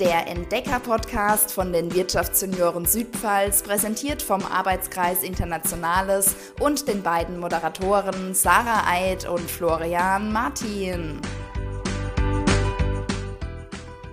Der Entdecker-Podcast von den Wirtschaftssenioren Südpfalz, präsentiert vom Arbeitskreis Internationales und den beiden Moderatoren Sarah Eid und Florian Martin.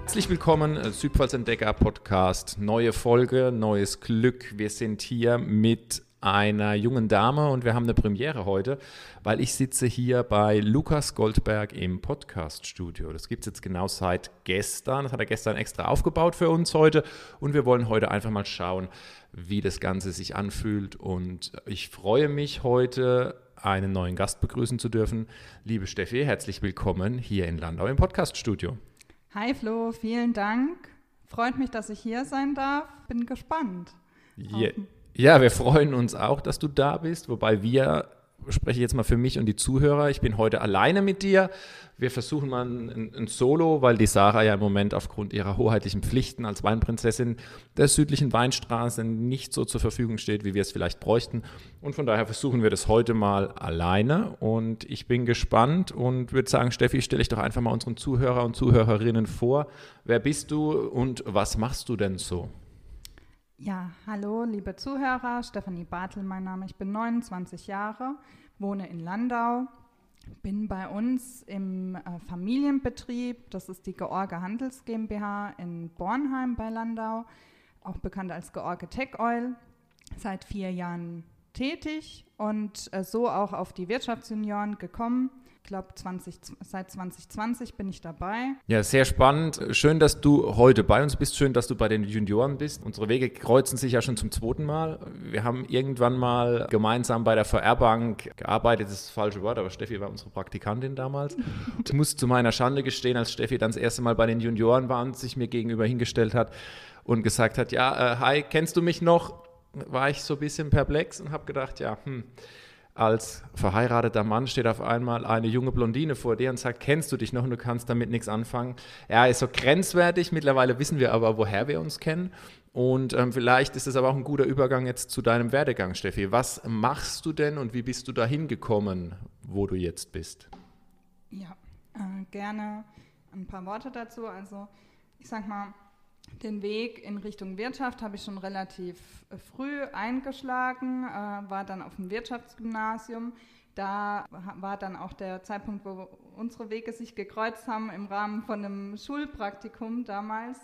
Herzlich willkommen, äh, Südpfalz Entdecker Podcast. Neue Folge, neues Glück. Wir sind hier mit einer jungen Dame und wir haben eine Premiere heute, weil ich sitze hier bei Lukas Goldberg im Podcast-Studio. Das gibt es jetzt genau seit gestern. Das hat er gestern extra aufgebaut für uns heute und wir wollen heute einfach mal schauen, wie das Ganze sich anfühlt und ich freue mich heute einen neuen Gast begrüßen zu dürfen. Liebe Steffi, herzlich willkommen hier in Landau im Podcast-Studio. Hi Flo, vielen Dank. Freut mich, dass ich hier sein darf. Bin gespannt. Yeah. Ja, wir freuen uns auch, dass du da bist, wobei wir, spreche jetzt mal für mich und die Zuhörer, ich bin heute alleine mit dir. Wir versuchen mal ein, ein Solo, weil die Sarah ja im Moment aufgrund ihrer hoheitlichen Pflichten als Weinprinzessin der südlichen Weinstraße nicht so zur Verfügung steht, wie wir es vielleicht bräuchten. Und von daher versuchen wir das heute mal alleine. Und ich bin gespannt und würde sagen, Steffi, stelle ich doch einfach mal unseren Zuhörer und Zuhörerinnen vor. Wer bist du und was machst du denn so? Ja, hallo, liebe Zuhörer, Stefanie Bartel, mein Name. Ich bin 29 Jahre, wohne in Landau, bin bei uns im äh, Familienbetrieb, das ist die George Handels GmbH in Bornheim bei Landau, auch bekannt als George Tech Oil, seit vier Jahren tätig und äh, so auch auf die Wirtschaftsjunioren gekommen glaube, seit 2020 bin ich dabei. Ja, sehr spannend. Schön, dass du heute bei uns bist. Schön, dass du bei den Junioren bist. Unsere Wege kreuzen sich ja schon zum zweiten Mal. Wir haben irgendwann mal gemeinsam bei der VR-Bank gearbeitet. Das ist das falsche Wort, aber Steffi war unsere Praktikantin damals. Ich muss zu meiner Schande gestehen, als Steffi dann das erste Mal bei den Junioren war und sich mir gegenüber hingestellt hat und gesagt hat, ja, äh, hi, kennst du mich noch? War ich so ein bisschen perplex und habe gedacht, ja, hm, als verheirateter Mann steht auf einmal eine junge Blondine vor dir und sagt, kennst du dich noch und du kannst damit nichts anfangen. Er ist so grenzwertig, mittlerweile wissen wir aber, woher wir uns kennen. Und ähm, vielleicht ist es aber auch ein guter Übergang jetzt zu deinem Werdegang, Steffi. Was machst du denn und wie bist du dahin gekommen, wo du jetzt bist? Ja, äh, gerne ein paar Worte dazu. Also ich sag mal, den Weg in Richtung Wirtschaft habe ich schon relativ äh, früh eingeschlagen, äh, war dann auf dem Wirtschaftsgymnasium. Da war dann auch der Zeitpunkt, wo unsere Wege sich gekreuzt haben im Rahmen von einem Schulpraktikum damals.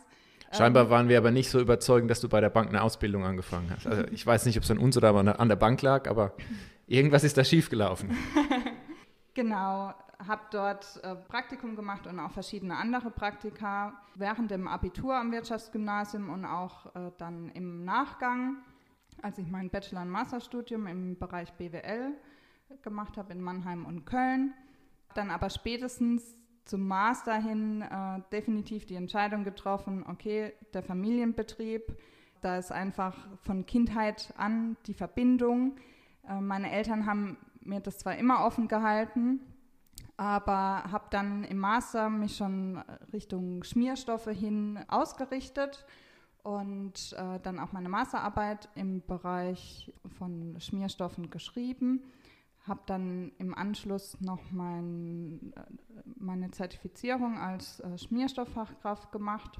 Scheinbar ähm, waren wir aber nicht so überzeugend, dass du bei der Bank eine Ausbildung angefangen hast. Also ich weiß nicht, ob es an uns oder an der Bank lag, aber irgendwas ist da schiefgelaufen. genau habe dort äh, Praktikum gemacht und auch verschiedene andere Praktika während dem Abitur am Wirtschaftsgymnasium und auch äh, dann im Nachgang, als ich mein Bachelor- und Masterstudium im Bereich BWL gemacht habe in Mannheim und Köln. Dann aber spätestens zum Master hin äh, definitiv die Entscheidung getroffen, okay, der Familienbetrieb, da ist einfach von Kindheit an die Verbindung. Äh, meine Eltern haben mir das zwar immer offen gehalten, aber habe dann im Master mich schon Richtung Schmierstoffe hin ausgerichtet und äh, dann auch meine Masterarbeit im Bereich von Schmierstoffen geschrieben. Habe dann im Anschluss noch mein, äh, meine Zertifizierung als äh, Schmierstofffachkraft gemacht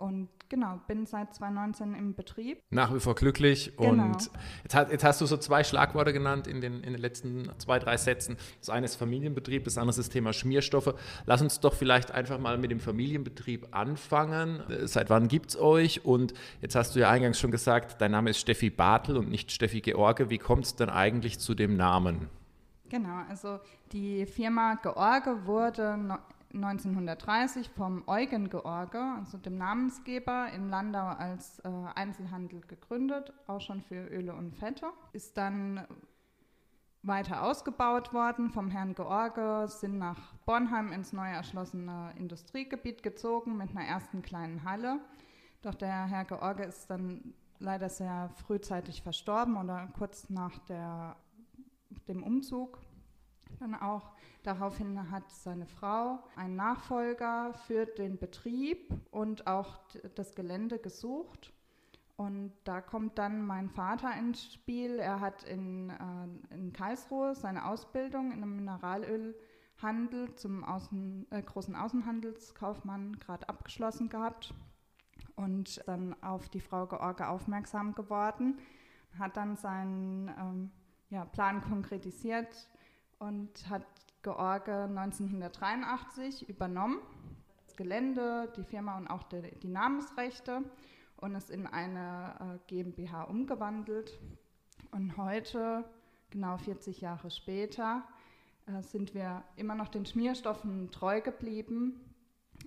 und genau, bin seit 2019 im Betrieb. Nach wie vor glücklich. Genau. Und jetzt, hat, jetzt, hast du so zwei Schlagworte genannt in den, in den letzten zwei, drei Sätzen. Das eine ist Familienbetrieb, das andere ist das Thema Schmierstoffe. Lass uns doch vielleicht einfach mal mit dem Familienbetrieb anfangen. Seit wann gibt es euch? Und jetzt hast du ja eingangs schon gesagt, dein Name ist Steffi Bartel und nicht Steffi George. Wie kommt es denn eigentlich zu dem Namen? Genau, also die Firma George wurde 1930 vom Eugen George, also dem Namensgeber, in Landau als äh, Einzelhandel gegründet, auch schon für Öle und Fette. Ist dann weiter ausgebaut worden vom Herrn George, sind nach Bornheim ins neu erschlossene Industriegebiet gezogen mit einer ersten kleinen Halle. Doch der Herr George ist dann leider sehr frühzeitig verstorben oder kurz nach der, dem Umzug dann auch. Daraufhin hat seine Frau einen Nachfolger für den Betrieb und auch das Gelände gesucht. Und da kommt dann mein Vater ins Spiel. Er hat in, äh, in Karlsruhe seine Ausbildung in einem Mineralölhandel zum Außen, äh, großen Außenhandelskaufmann gerade abgeschlossen gehabt und dann auf die Frau George aufmerksam geworden, hat dann seinen ähm, ja, Plan konkretisiert und hat George 1983 übernommen. Das Gelände, die Firma und auch die, die Namensrechte und es in eine äh, GmbH umgewandelt. Und heute, genau 40 Jahre später, äh, sind wir immer noch den Schmierstoffen treu geblieben.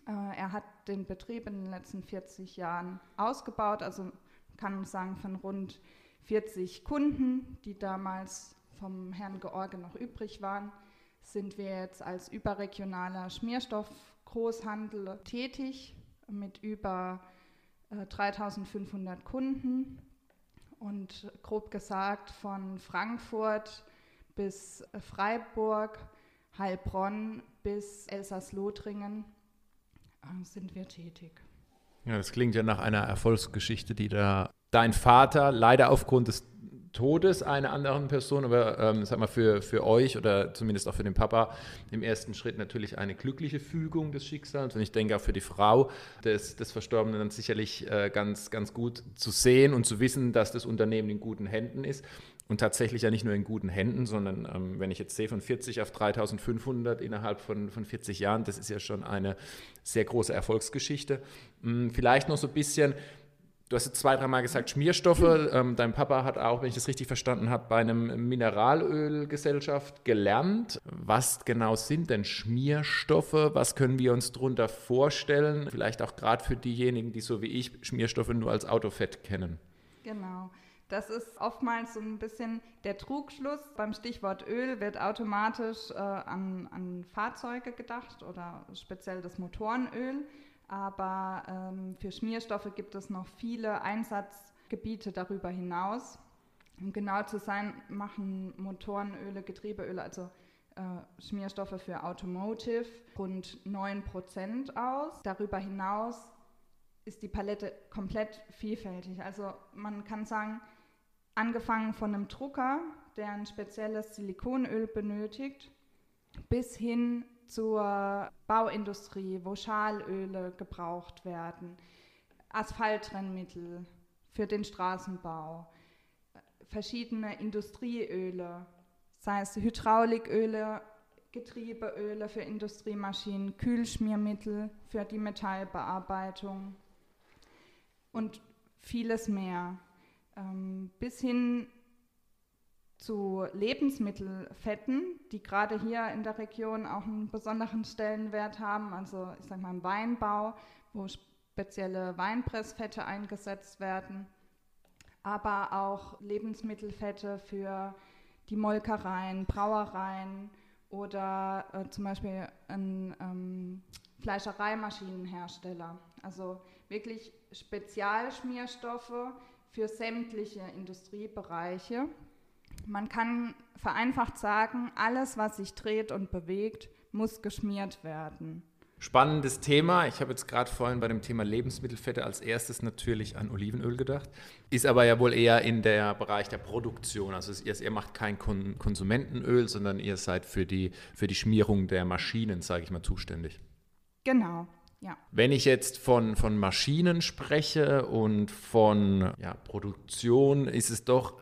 Äh, er hat den Betrieb in den letzten 40 Jahren ausgebaut, also kann man sagen von rund 40 Kunden, die damals vom Herrn George noch übrig waren, sind wir jetzt als überregionaler Schmierstoffgroßhandel tätig mit über 3500 äh, Kunden und grob gesagt von Frankfurt bis Freiburg, Heilbronn bis Elsass-Lothringen äh, sind wir tätig. Ja, das klingt ja nach einer Erfolgsgeschichte, die da dein Vater leider aufgrund des Todes einer anderen Person, aber ähm, sag mal für, für euch oder zumindest auch für den Papa im ersten Schritt natürlich eine glückliche Fügung des Schicksals und ich denke auch für die Frau des, des Verstorbenen dann sicherlich äh, ganz, ganz gut zu sehen und zu wissen, dass das Unternehmen in guten Händen ist und tatsächlich ja nicht nur in guten Händen, sondern ähm, wenn ich jetzt sehe von 40 auf 3500 innerhalb von, von 40 Jahren, das ist ja schon eine sehr große Erfolgsgeschichte. Hm, vielleicht noch so ein bisschen Du hast jetzt zwei, dreimal gesagt Schmierstoffe. Ähm, dein Papa hat auch, wenn ich das richtig verstanden habe, bei einem Mineralölgesellschaft gelernt. Was genau sind denn Schmierstoffe? Was können wir uns darunter vorstellen? Vielleicht auch gerade für diejenigen, die so wie ich Schmierstoffe nur als Autofett kennen. Genau. Das ist oftmals so ein bisschen der Trugschluss. Beim Stichwort Öl wird automatisch äh, an, an Fahrzeuge gedacht oder speziell das Motorenöl aber ähm, für Schmierstoffe gibt es noch viele Einsatzgebiete darüber hinaus. Um genau zu sein, machen Motorenöle, Getriebeöle, also äh, Schmierstoffe für Automotive rund 9% aus. Darüber hinaus ist die Palette komplett vielfältig. Also man kann sagen, angefangen von einem Drucker, der ein spezielles Silikonöl benötigt, bis hin zur Bauindustrie, wo Schalöle gebraucht werden, Asphaltrennmittel für den Straßenbau, verschiedene Industrieöle, sei es Hydrauliköle, Getriebeöle für Industriemaschinen, Kühlschmiermittel für die Metallbearbeitung und vieles mehr. Ähm, bis hin zu Lebensmittelfetten, die gerade hier in der Region auch einen besonderen Stellenwert haben. Also ich sage mal im Weinbau, wo spezielle Weinpressfette eingesetzt werden, aber auch Lebensmittelfette für die Molkereien, Brauereien oder äh, zum Beispiel ein ähm, Fleischereimaschinenhersteller. Also wirklich Spezialschmierstoffe für sämtliche Industriebereiche. Man kann vereinfacht sagen, alles, was sich dreht und bewegt, muss geschmiert werden. Spannendes Thema. Ich habe jetzt gerade vorhin bei dem Thema Lebensmittelfette als erstes natürlich an Olivenöl gedacht. Ist aber ja wohl eher in der Bereich der Produktion. Also ihr, ihr macht kein Kon Konsumentenöl, sondern ihr seid für die, für die Schmierung der Maschinen, sage ich mal, zuständig. Genau. Ja. Wenn ich jetzt von, von Maschinen spreche und von ja, Produktion, ist es doch,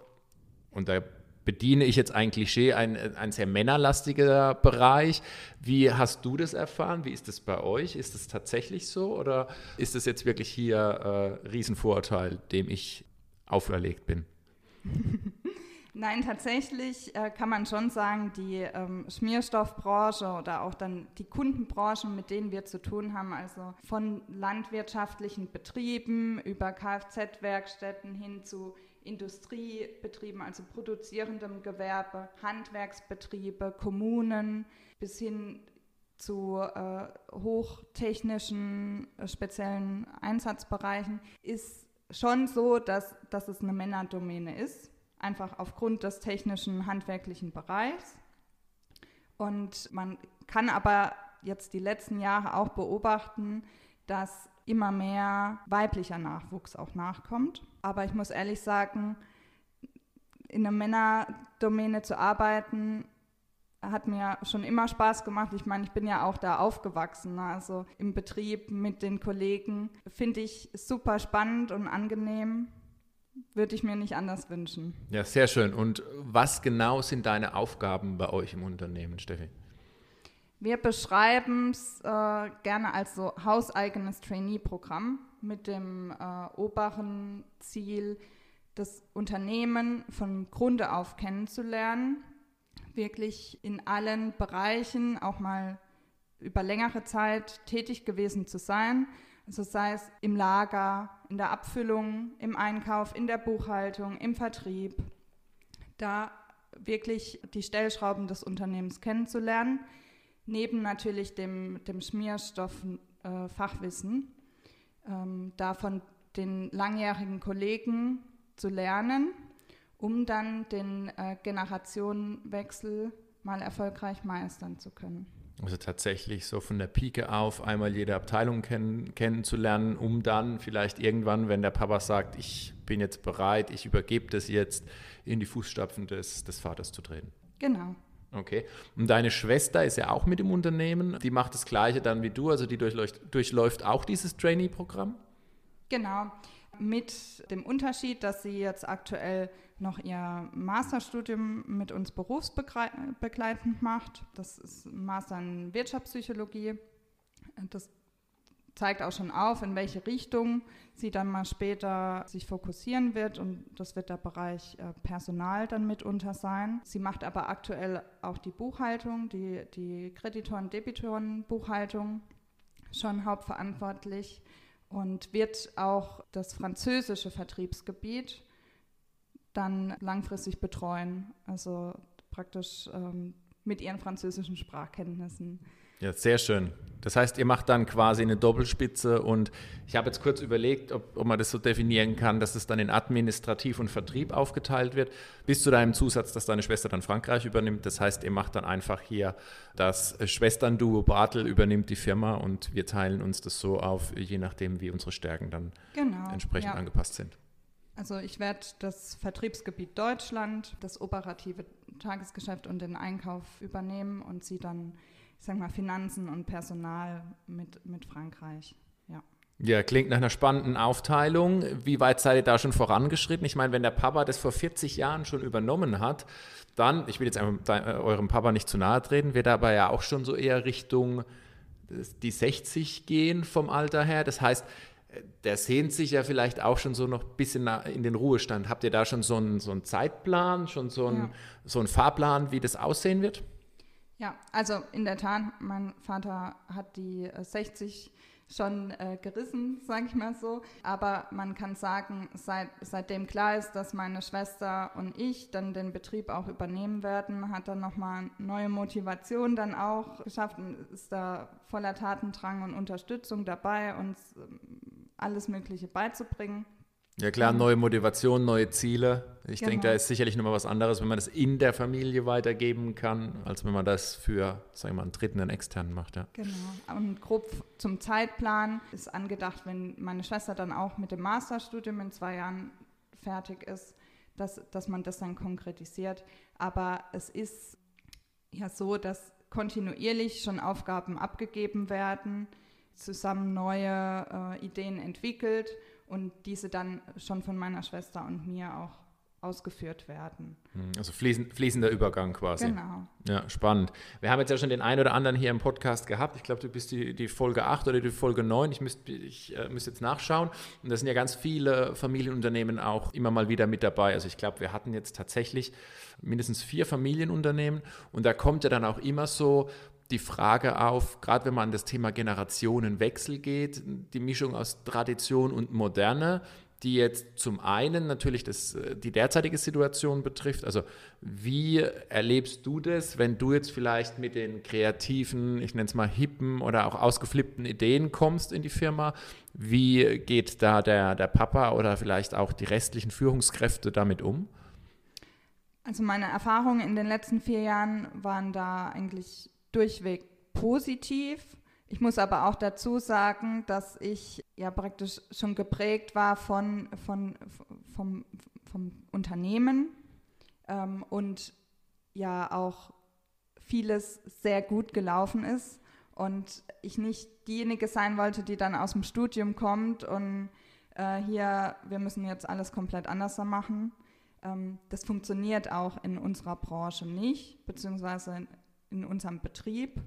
und da bediene ich jetzt ein Klischee, ein, ein sehr männerlastiger Bereich. Wie hast du das erfahren? Wie ist das bei euch? Ist es tatsächlich so oder ist es jetzt wirklich hier äh, Riesenvorurteil, dem ich auferlegt bin? Nein, tatsächlich äh, kann man schon sagen, die ähm, Schmierstoffbranche oder auch dann die Kundenbranchen, mit denen wir zu tun haben, also von landwirtschaftlichen Betrieben über Kfz-Werkstätten hin zu Industriebetrieben, also produzierendem Gewerbe, Handwerksbetriebe, Kommunen bis hin zu äh, hochtechnischen äh, speziellen Einsatzbereichen ist schon so, dass, dass es eine Männerdomäne ist, einfach aufgrund des technischen, handwerklichen Bereichs. Und man kann aber jetzt die letzten Jahre auch beobachten, dass immer mehr weiblicher Nachwuchs auch nachkommt. Aber ich muss ehrlich sagen, in einer Männerdomäne zu arbeiten, hat mir schon immer Spaß gemacht. Ich meine, ich bin ja auch da aufgewachsen, ne? also im Betrieb mit den Kollegen. Finde ich super spannend und angenehm. Würde ich mir nicht anders wünschen. Ja, sehr schön. Und was genau sind deine Aufgaben bei euch im Unternehmen, Steffi? Wir beschreiben es äh, gerne als so hauseigenes Trainee-Programm mit dem äh, oberen Ziel, das Unternehmen von Grunde auf kennenzulernen, wirklich in allen Bereichen auch mal über längere Zeit tätig gewesen zu sein. Also sei es im Lager, in der Abfüllung, im Einkauf, in der Buchhaltung, im Vertrieb, da wirklich die Stellschrauben des Unternehmens kennenzulernen, neben natürlich dem, dem Schmierstoff-Fachwissen, äh, ähm, da von den langjährigen Kollegen zu lernen um dann den äh, Generationenwechsel mal erfolgreich meistern zu können. Also tatsächlich so von der Pike auf einmal jede Abteilung kennen, kennenzulernen, um dann vielleicht irgendwann, wenn der Papa sagt, ich bin jetzt bereit, ich übergebe das jetzt, in die Fußstapfen des, des Vaters zu treten. Genau. Okay. Und deine Schwester ist ja auch mit im Unternehmen. Die macht das Gleiche dann wie du, also die durchläuft, durchläuft auch dieses Trainee-Programm? Genau. Mit dem Unterschied, dass sie jetzt aktuell noch ihr Masterstudium mit uns berufsbegleitend macht. Das ist Master in Wirtschaftspsychologie. Das zeigt auch schon auf, in welche Richtung sie dann mal später sich fokussieren wird und das wird der Bereich äh, Personal dann mitunter sein. Sie macht aber aktuell auch die Buchhaltung, die, die Kreditoren-Debitoren-Buchhaltung schon hauptverantwortlich und wird auch das französische Vertriebsgebiet dann langfristig betreuen. Also praktisch ähm, mit ihren französischen Sprachkenntnissen. Ja, sehr schön. Das heißt, ihr macht dann quasi eine Doppelspitze und ich habe jetzt kurz überlegt, ob, ob, man das so definieren kann, dass es dann in Administrativ und Vertrieb aufgeteilt wird, bis zu deinem Zusatz, dass deine Schwester dann Frankreich übernimmt. Das heißt, ihr macht dann einfach hier das Schwesternduo Bartel übernimmt die Firma und wir teilen uns das so auf, je nachdem, wie unsere Stärken dann genau, entsprechend ja. angepasst sind. Also ich werde das Vertriebsgebiet Deutschland, das operative Tagesgeschäft und den Einkauf übernehmen und sie dann, ich sage mal, Finanzen und Personal mit, mit Frankreich. Ja. Ja, klingt nach einer spannenden Aufteilung. Wie weit seid ihr da schon vorangeschritten? Ich meine, wenn der Papa das vor 40 Jahren schon übernommen hat, dann, ich will jetzt einfach äh, eurem Papa nicht zu nahe treten, wird aber ja auch schon so eher Richtung die 60 gehen vom Alter her. Das heißt, der sehnt sich ja vielleicht auch schon so noch ein bisschen in den Ruhestand. Habt ihr da schon so einen, so einen Zeitplan, schon so einen, ja. so einen Fahrplan, wie das aussehen wird? Ja, also in der Tat, mein Vater hat die 60 äh, schon äh, gerissen, sage ich mal so. Aber man kann sagen, seit, seitdem klar ist, dass meine Schwester und ich dann den Betrieb auch übernehmen werden, hat er nochmal neue Motivation dann auch geschafft und ist da voller Tatendrang und Unterstützung dabei, uns ähm, alles Mögliche beizubringen. Ja klar, neue Motivation, neue Ziele. Ich genau. denke, da ist sicherlich nochmal was anderes, wenn man das in der Familie weitergeben kann, als wenn man das für, sagen wir mal, einen Dritten, einen Externen macht. Ja. Genau. Und grob zum Zeitplan ist angedacht, wenn meine Schwester dann auch mit dem Masterstudium in zwei Jahren fertig ist, dass, dass man das dann konkretisiert. Aber es ist ja so, dass kontinuierlich schon Aufgaben abgegeben werden zusammen neue äh, Ideen entwickelt und diese dann schon von meiner Schwester und mir auch ausgeführt werden. Hm, also fließend, fließender Übergang quasi. Genau. Ja, spannend. Wir haben jetzt ja schon den einen oder anderen hier im Podcast gehabt. Ich glaube, du bist die, die Folge 8 oder die Folge 9. Ich müsste ich, äh, müsst jetzt nachschauen. Und da sind ja ganz viele Familienunternehmen auch immer mal wieder mit dabei. Also ich glaube, wir hatten jetzt tatsächlich mindestens vier Familienunternehmen. Und da kommt ja dann auch immer so die Frage auf, gerade wenn man an das Thema Generationenwechsel geht, die Mischung aus Tradition und Moderne, die jetzt zum einen natürlich das, äh, die derzeitige Situation betrifft. Also wie erlebst du das, wenn du jetzt vielleicht mit den kreativen, ich nenne es mal hippen oder auch ausgeflippten Ideen kommst in die Firma? Wie geht da der, der Papa oder vielleicht auch die restlichen Führungskräfte damit um? Also meine Erfahrungen in den letzten vier Jahren waren da eigentlich durchweg positiv. Ich muss aber auch dazu sagen, dass ich ja praktisch schon geprägt war von, von, vom, vom Unternehmen ähm, und ja auch vieles sehr gut gelaufen ist und ich nicht diejenige sein wollte, die dann aus dem Studium kommt und äh, hier, wir müssen jetzt alles komplett anders machen. Ähm, das funktioniert auch in unserer Branche nicht, beziehungsweise in, unserem Betrieb.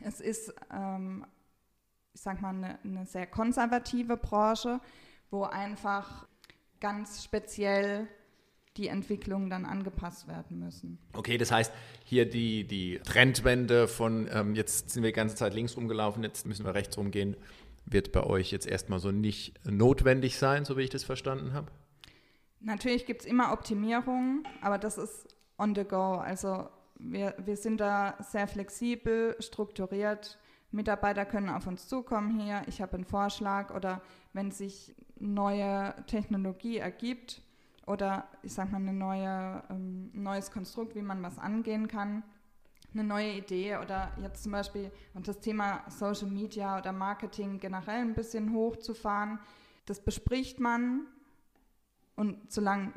Es ist, ähm, ich sag mal, eine, eine sehr konservative Branche, wo einfach ganz speziell die Entwicklungen dann angepasst werden müssen. Okay, das heißt, hier die, die Trendwende von ähm, jetzt sind wir die ganze Zeit links rumgelaufen, jetzt müssen wir rechts rumgehen, wird bei euch jetzt erstmal so nicht notwendig sein, so wie ich das verstanden habe? Natürlich gibt es immer Optimierungen, aber das ist on the go. Also wir, wir sind da sehr flexibel, strukturiert. Mitarbeiter können auf uns zukommen hier, ich habe einen Vorschlag oder wenn sich neue Technologie ergibt oder ich sage mal ein neue, ähm, neues Konstrukt, wie man was angehen kann, eine neue Idee oder jetzt zum Beispiel und das Thema Social Media oder Marketing generell ein bisschen hochzufahren, das bespricht man und solange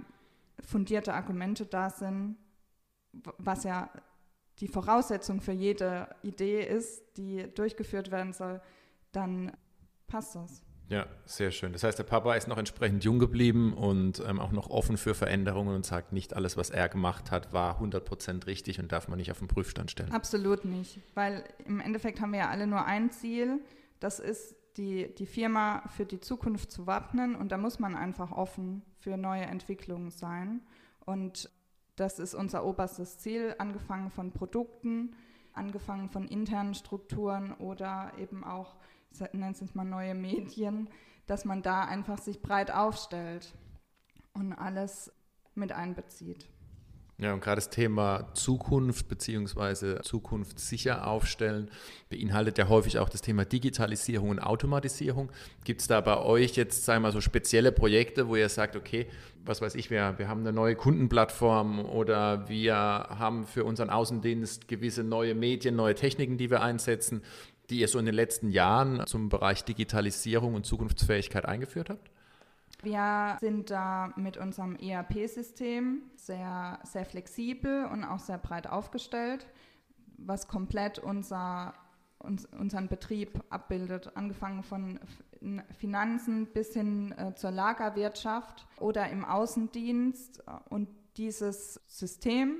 fundierte Argumente da sind, was ja die Voraussetzung für jede Idee ist, die durchgeführt werden soll, dann passt das. Ja, sehr schön. Das heißt, der Papa ist noch entsprechend jung geblieben und ähm, auch noch offen für Veränderungen und sagt, nicht alles, was er gemacht hat, war 100% richtig und darf man nicht auf den Prüfstand stellen. Absolut nicht, weil im Endeffekt haben wir ja alle nur ein Ziel, das ist die, die Firma für die Zukunft zu wappnen und da muss man einfach offen für neue Entwicklungen sein. Und das ist unser oberstes Ziel, angefangen von Produkten, angefangen von internen Strukturen oder eben auch nennt es mal neue Medien, dass man da einfach sich breit aufstellt und alles mit einbezieht. Ja, und gerade das Thema Zukunft bzw. zukunftssicher aufstellen beinhaltet ja häufig auch das Thema Digitalisierung und Automatisierung. Gibt es da bei euch jetzt, sagen wir mal, so spezielle Projekte, wo ihr sagt, okay, was weiß ich, wir, wir haben eine neue Kundenplattform oder wir haben für unseren Außendienst gewisse neue Medien, neue Techniken, die wir einsetzen die ihr so in den letzten Jahren zum Bereich Digitalisierung und Zukunftsfähigkeit eingeführt habt? Wir sind da mit unserem ERP-System sehr, sehr flexibel und auch sehr breit aufgestellt, was komplett unser, uns, unseren Betrieb abbildet, angefangen von Finanzen bis hin äh, zur Lagerwirtschaft oder im Außendienst. Und dieses System,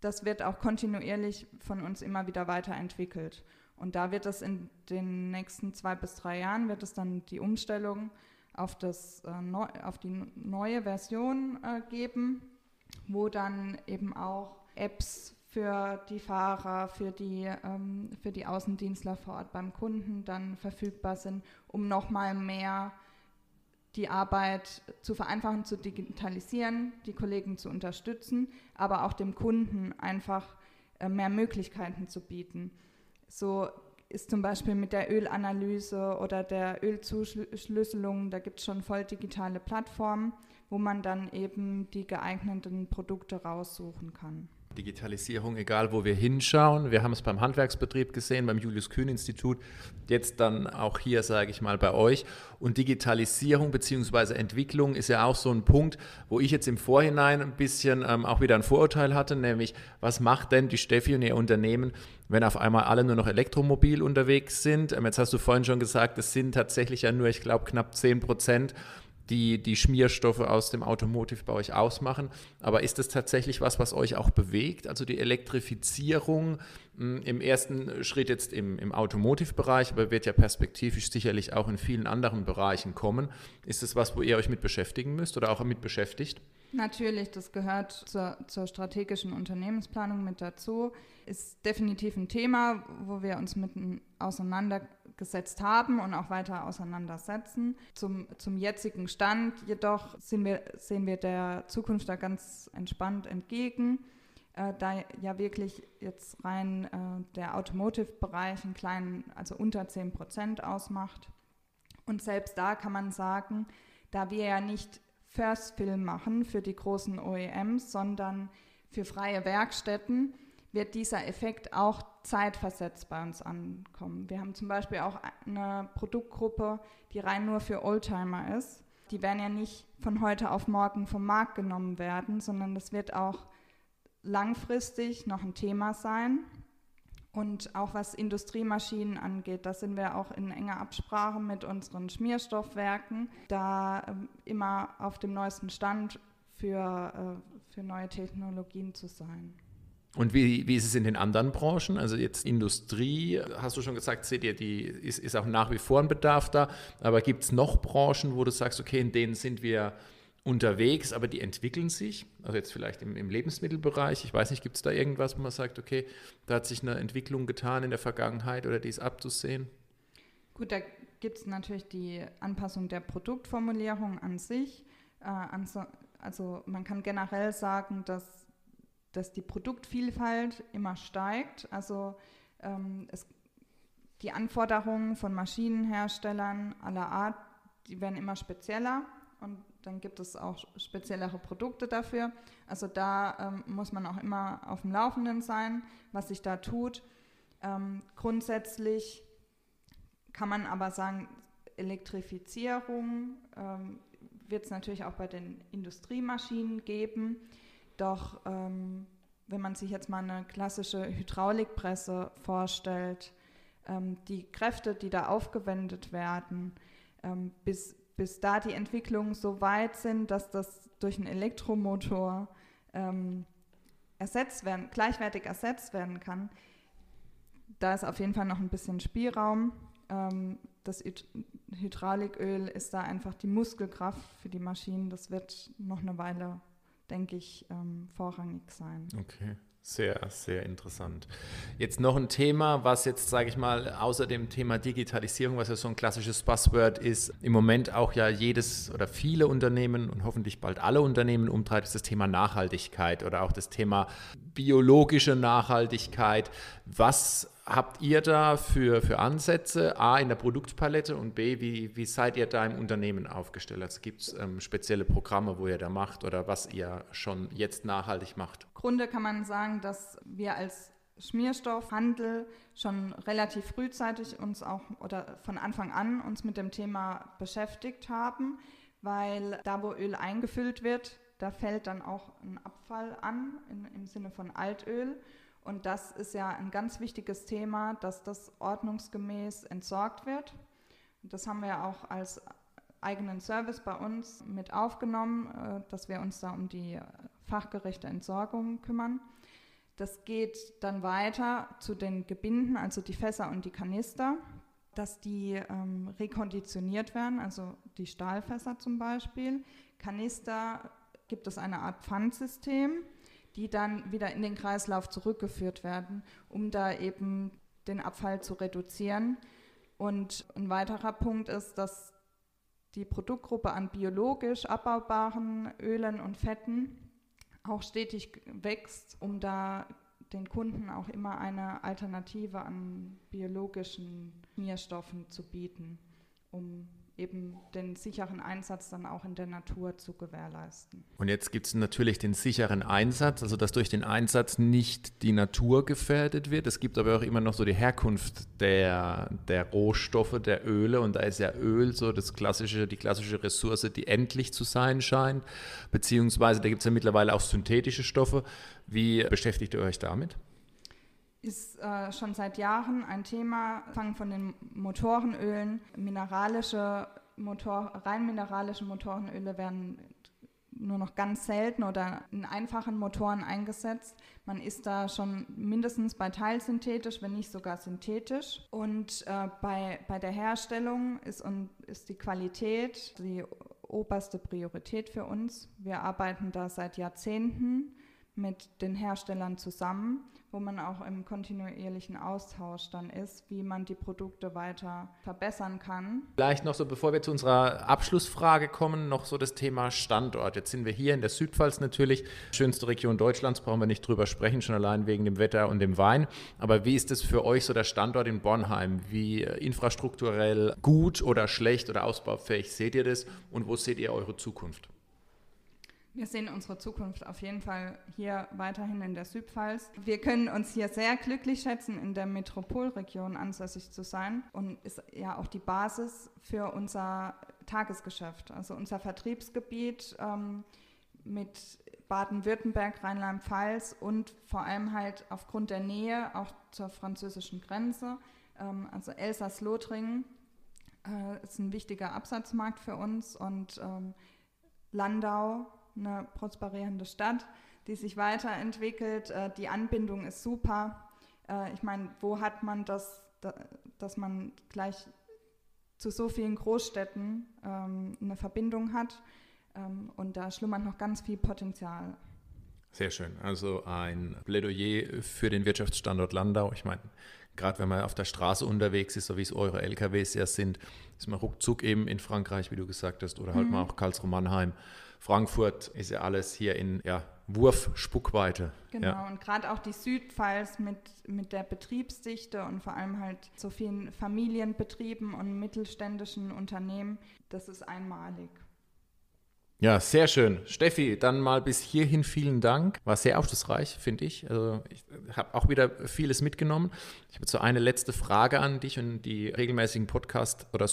das wird auch kontinuierlich von uns immer wieder weiterentwickelt. Und da wird es in den nächsten zwei bis drei Jahren, wird es dann die Umstellung auf, das, äh, neu, auf die neue Version äh, geben, wo dann eben auch Apps für die Fahrer, für die, ähm, für die Außendienstler vor Ort beim Kunden dann verfügbar sind, um nochmal mehr die Arbeit zu vereinfachen, zu digitalisieren, die Kollegen zu unterstützen, aber auch dem Kunden einfach äh, mehr Möglichkeiten zu bieten. So ist zum Beispiel mit der Ölanalyse oder der Ölzuschlüsselung, da gibt es schon voll digitale Plattformen, wo man dann eben die geeigneten Produkte raussuchen kann. Digitalisierung, egal wo wir hinschauen. Wir haben es beim Handwerksbetrieb gesehen, beim Julius-Kühn-Institut, jetzt dann auch hier, sage ich mal, bei euch. Und Digitalisierung bzw. Entwicklung ist ja auch so ein Punkt, wo ich jetzt im Vorhinein ein bisschen ähm, auch wieder ein Vorurteil hatte, nämlich was macht denn die Steffi und ihr Unternehmen, wenn auf einmal alle nur noch elektromobil unterwegs sind? Ähm, jetzt hast du vorhin schon gesagt, es sind tatsächlich ja nur, ich glaube, knapp 10 Prozent die die Schmierstoffe aus dem Automotive bei euch ausmachen. Aber ist das tatsächlich was, was euch auch bewegt? Also die Elektrifizierung mh, hm, im ersten Schritt jetzt im, im Automotive-Bereich, aber wird ja perspektivisch sicherlich auch in vielen anderen Bereichen kommen. Ist das was, wo ihr euch mit beschäftigen müsst oder auch mit beschäftigt? Natürlich, das gehört zur, zur, strategischen Unternehmensplanung mit dazu. Ist definitiv ein Thema, wo wir uns mit auseinandergesetzt haben und auch weiter auseinandersetzen. Zum, zum jetzigen Stand jedoch wir, sehen wir der Zukunft da ganz entspannt entgegen, äh, da ja wirklich jetzt rein äh, der Automotive-Bereich einen kleinen, also unter 10 Prozent ausmacht. Und selbst da kann man sagen, da wir ja nicht First Film machen für die großen OEMs, sondern für freie Werkstätten wird dieser Effekt auch zeitversetzt bei uns ankommen. Wir haben zum Beispiel auch eine Produktgruppe, die rein nur für Oldtimer ist. Die werden ja nicht von heute auf morgen vom Markt genommen werden, sondern das wird auch langfristig noch ein Thema sein. Und auch was Industriemaschinen angeht, da sind wir auch in enger Absprache mit unseren Schmierstoffwerken, da ähm, immer auf dem neuesten Stand für, äh, für neue Technologien zu sein. Und wie, wie ist es in den anderen Branchen? Also jetzt Industrie, hast du schon gesagt, seht ihr, die ist, ist auch nach wie vor ein Bedarf da. Aber gibt es noch Branchen, wo du sagst, okay, in denen sind wir unterwegs, aber die entwickeln sich? Also jetzt vielleicht im, im Lebensmittelbereich. Ich weiß nicht, gibt es da irgendwas, wo man sagt, okay, da hat sich eine Entwicklung getan in der Vergangenheit oder die ist abzusehen? Gut, da gibt es natürlich die Anpassung der Produktformulierung an sich. Äh, also man kann generell sagen, dass dass die Produktvielfalt immer steigt. Also ähm, es, die Anforderungen von Maschinenherstellern aller Art, die werden immer spezieller und dann gibt es auch speziellere Produkte dafür. Also da ähm, muss man auch immer auf dem Laufenden sein, was sich da tut. Ähm, grundsätzlich kann man aber sagen, Elektrifizierung ähm, wird es natürlich auch bei den Industriemaschinen geben. Doch ähm, wenn man sich jetzt mal eine klassische Hydraulikpresse vorstellt, ähm, die Kräfte, die da aufgewendet werden, ähm, bis, bis da die Entwicklungen so weit sind, dass das durch einen Elektromotor ähm, ersetzt werden, gleichwertig ersetzt werden kann, da ist auf jeden Fall noch ein bisschen Spielraum. Ähm, das Hydrauliköl ist da einfach die Muskelkraft für die Maschinen. Das wird noch eine Weile denke ich, ähm, vorrangig sein. Okay. Sehr, sehr interessant. Jetzt noch ein Thema, was jetzt, sage ich mal, außer dem Thema Digitalisierung, was ja so ein klassisches Buzzword ist, im Moment auch ja jedes oder viele Unternehmen und hoffentlich bald alle Unternehmen umtreibt, ist das Thema Nachhaltigkeit oder auch das Thema biologische Nachhaltigkeit. Was habt ihr da für, für Ansätze? A, in der Produktpalette und B, wie, wie seid ihr da im Unternehmen aufgestellt? Also gibt es ähm, spezielle Programme, wo ihr da macht oder was ihr schon jetzt nachhaltig macht? Grunde kann man sagen, dass wir als Schmierstoffhandel schon relativ frühzeitig uns auch oder von Anfang an uns mit dem Thema beschäftigt haben, weil da, wo Öl eingefüllt wird, da fällt dann auch ein Abfall an in, im Sinne von Altöl. Und das ist ja ein ganz wichtiges Thema, dass das ordnungsgemäß entsorgt wird. Das haben wir auch als eigenen Service bei uns mit aufgenommen, äh, dass wir uns da um die fachgerechte Entsorgung kümmern. Das geht dann weiter zu den Gebinden, also die Fässer und die Kanister, dass die ähm, rekonditioniert werden, also die Stahlfässer zum Beispiel. Kanister gibt es eine Art Pfandsystem die dann wieder in den Kreislauf zurückgeführt werden, um da eben den Abfall zu reduzieren. Und ein weiterer Punkt ist, dass die Produktgruppe an biologisch abbaubaren Ölen und Fetten auch stetig wächst, um da den Kunden auch immer eine Alternative an biologischen Schmierstoffen zu bieten, um eben den sicheren Einsatz dann auch in der Natur zu gewährleisten. Und jetzt gibt es natürlich den sicheren Einsatz, also dass durch den Einsatz nicht die Natur gefährdet wird. Es gibt aber auch immer noch so die Herkunft der, der Rohstoffe, der Öle und da ist ja Öl so das klassische, die klassische Ressource, die endlich zu sein scheint, beziehungsweise da gibt es ja mittlerweile auch synthetische Stoffe. Wie beschäftigt ihr euch damit? Ist äh, schon seit Jahren ein Thema, fangen von den Motorenölen, mineralische Motor, rein mineralische Motorenöle werden nur noch ganz selten oder in einfachen Motoren eingesetzt. Man ist da schon mindestens bei teilsynthetisch, wenn nicht sogar synthetisch. Und äh, bei, bei der Herstellung ist, und, ist die Qualität die oberste Priorität für uns. Wir arbeiten da seit Jahrzehnten mit den Herstellern zusammen wo man auch im kontinuierlichen Austausch dann ist, wie man die Produkte weiter verbessern kann. Vielleicht noch so, bevor wir zu unserer Abschlussfrage kommen, noch so das Thema Standort. Jetzt sind wir hier in der Südpfalz natürlich, schönste Region Deutschlands, brauchen wir nicht drüber sprechen, schon allein wegen dem Wetter und dem Wein. Aber wie ist es für euch so der Standort in Bornheim? Wie infrastrukturell gut oder schlecht oder ausbaufähig seht ihr das und wo seht ihr eure Zukunft? Wir sehen unsere Zukunft auf jeden Fall hier weiterhin in der Südpfalz. Wir können uns hier sehr glücklich schätzen, in der Metropolregion ansässig zu sein und ist ja auch die Basis für unser Tagesgeschäft. Also unser Vertriebsgebiet ähm, mit Baden-Württemberg, Rheinland-Pfalz und vor allem halt aufgrund der Nähe auch zur französischen Grenze. Ähm, also Elsass-Lothringen äh, ist ein wichtiger Absatzmarkt für uns und ähm, Landau, eine prosperierende Stadt, die sich weiterentwickelt. Äh, die Anbindung ist super. Äh, ich meine, wo hat man das, da, dass man gleich zu so vielen Großstädten ähm, eine Verbindung hat? Ähm, und da schlummert noch ganz viel Potenzial. Sehr schön. Also ein Plädoyer für den Wirtschaftsstandort Landau. Ich meine, gerade wenn man auf der Straße unterwegs ist, so wie es eure LKWs ja sind, ist man ruckzuck eben in Frankreich, wie du gesagt hast, oder halt mhm. mal auch Karlsruhe Mannheim. Frankfurt ist ja alles hier in ja, Wurf-Spuckweite. Genau, ja. und gerade auch die Südpfalz mit, mit der Betriebsdichte und vor allem halt so vielen Familienbetrieben und mittelständischen Unternehmen, das ist einmalig. Ja, sehr schön. Steffi, dann mal bis hierhin vielen Dank. War sehr aufschlussreich, finde ich. Also ich habe auch wieder vieles mitgenommen. Ich habe so eine letzte Frage an dich und die regelmäßigen Podcast- oder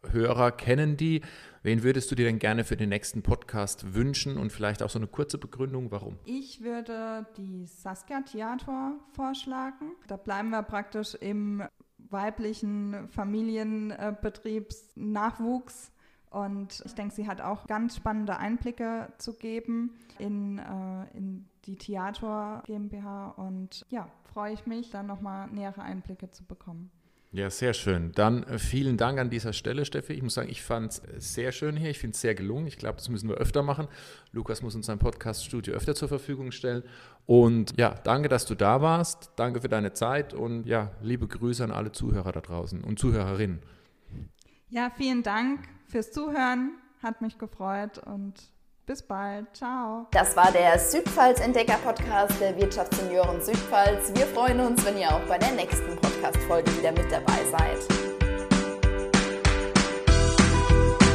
Südpfalz-Entdecker-Hörer kennen die. Wen würdest du dir denn gerne für den nächsten Podcast wünschen und vielleicht auch so eine kurze Begründung, warum? Ich würde die Saskia Theater vorschlagen. Da bleiben wir praktisch im weiblichen Familienbetriebsnachwuchs und ich denke, sie hat auch ganz spannende Einblicke zu geben in, äh, in die Theater GmbH. Und ja, freue ich mich, dann nochmal nähere Einblicke zu bekommen. Ja, sehr schön. Dann äh, vielen Dank an dieser Stelle, Steffi. Ich muss sagen, ich fand es sehr schön hier. Ich finde es sehr gelungen. Ich glaube, das müssen wir öfter machen. Lukas muss uns sein Podcast-Studio öfter zur Verfügung stellen. Und ja, danke, dass du da warst. Danke für deine Zeit und ja, liebe Grüße an alle Zuhörer da draußen und Zuhörerinnen. Ja, vielen Dank fürs Zuhören. Hat mich gefreut und bis bald. Ciao. Das war der Südpfalz Entdecker Podcast der Wirtschaftssenioren Südpfalz. Wir freuen uns, wenn ihr auch bei der nächsten Podcast-Folge wieder mit dabei seid.